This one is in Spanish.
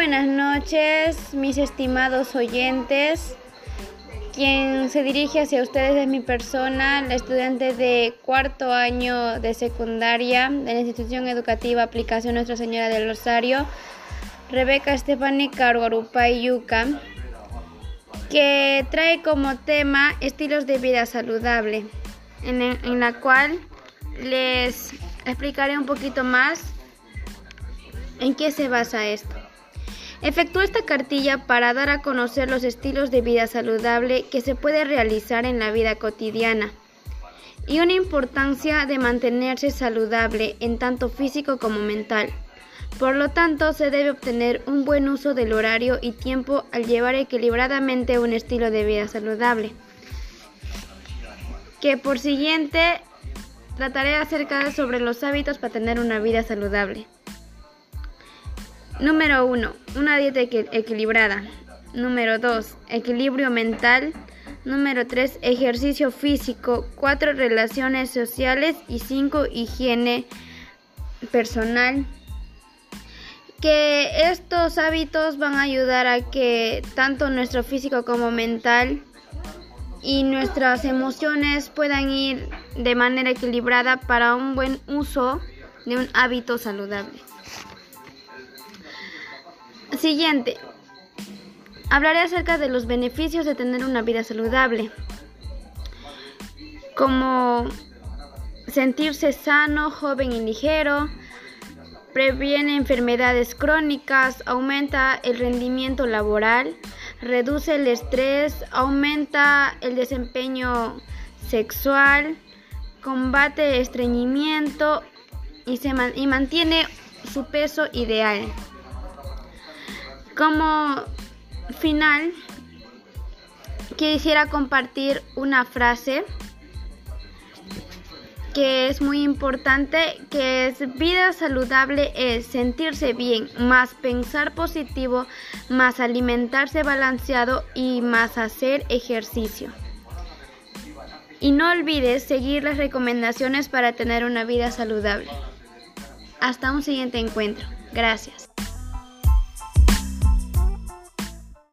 buenas noches, mis estimados oyentes. Quien se dirige hacia ustedes es mi persona, la estudiante de cuarto año de secundaria de la institución educativa Aplicación Nuestra Señora del Rosario, Rebeca Estefani Caruarupay Yuca, que trae como tema estilos de vida saludable, en la cual les explicaré un poquito más en qué se basa esto. Efectuó esta cartilla para dar a conocer los estilos de vida saludable que se puede realizar en la vida cotidiana y una importancia de mantenerse saludable en tanto físico como mental. Por lo tanto, se debe obtener un buen uso del horario y tiempo al llevar equilibradamente un estilo de vida saludable. Que por siguiente trataré acerca sobre los hábitos para tener una vida saludable. Número 1. Una dieta equilibrada. Número 2. Equilibrio mental. Número 3. Ejercicio físico. 4. Relaciones sociales. Y 5. Higiene personal. Que estos hábitos van a ayudar a que tanto nuestro físico como mental y nuestras emociones puedan ir de manera equilibrada para un buen uso de un hábito saludable. Siguiente. Hablaré acerca de los beneficios de tener una vida saludable. Como sentirse sano, joven y ligero, previene enfermedades crónicas, aumenta el rendimiento laboral, reduce el estrés, aumenta el desempeño sexual, combate estreñimiento y, se y mantiene su peso ideal. Como final, quisiera compartir una frase que es muy importante, que es vida saludable es sentirse bien, más pensar positivo, más alimentarse balanceado y más hacer ejercicio. Y no olvides seguir las recomendaciones para tener una vida saludable. Hasta un siguiente encuentro. Gracias.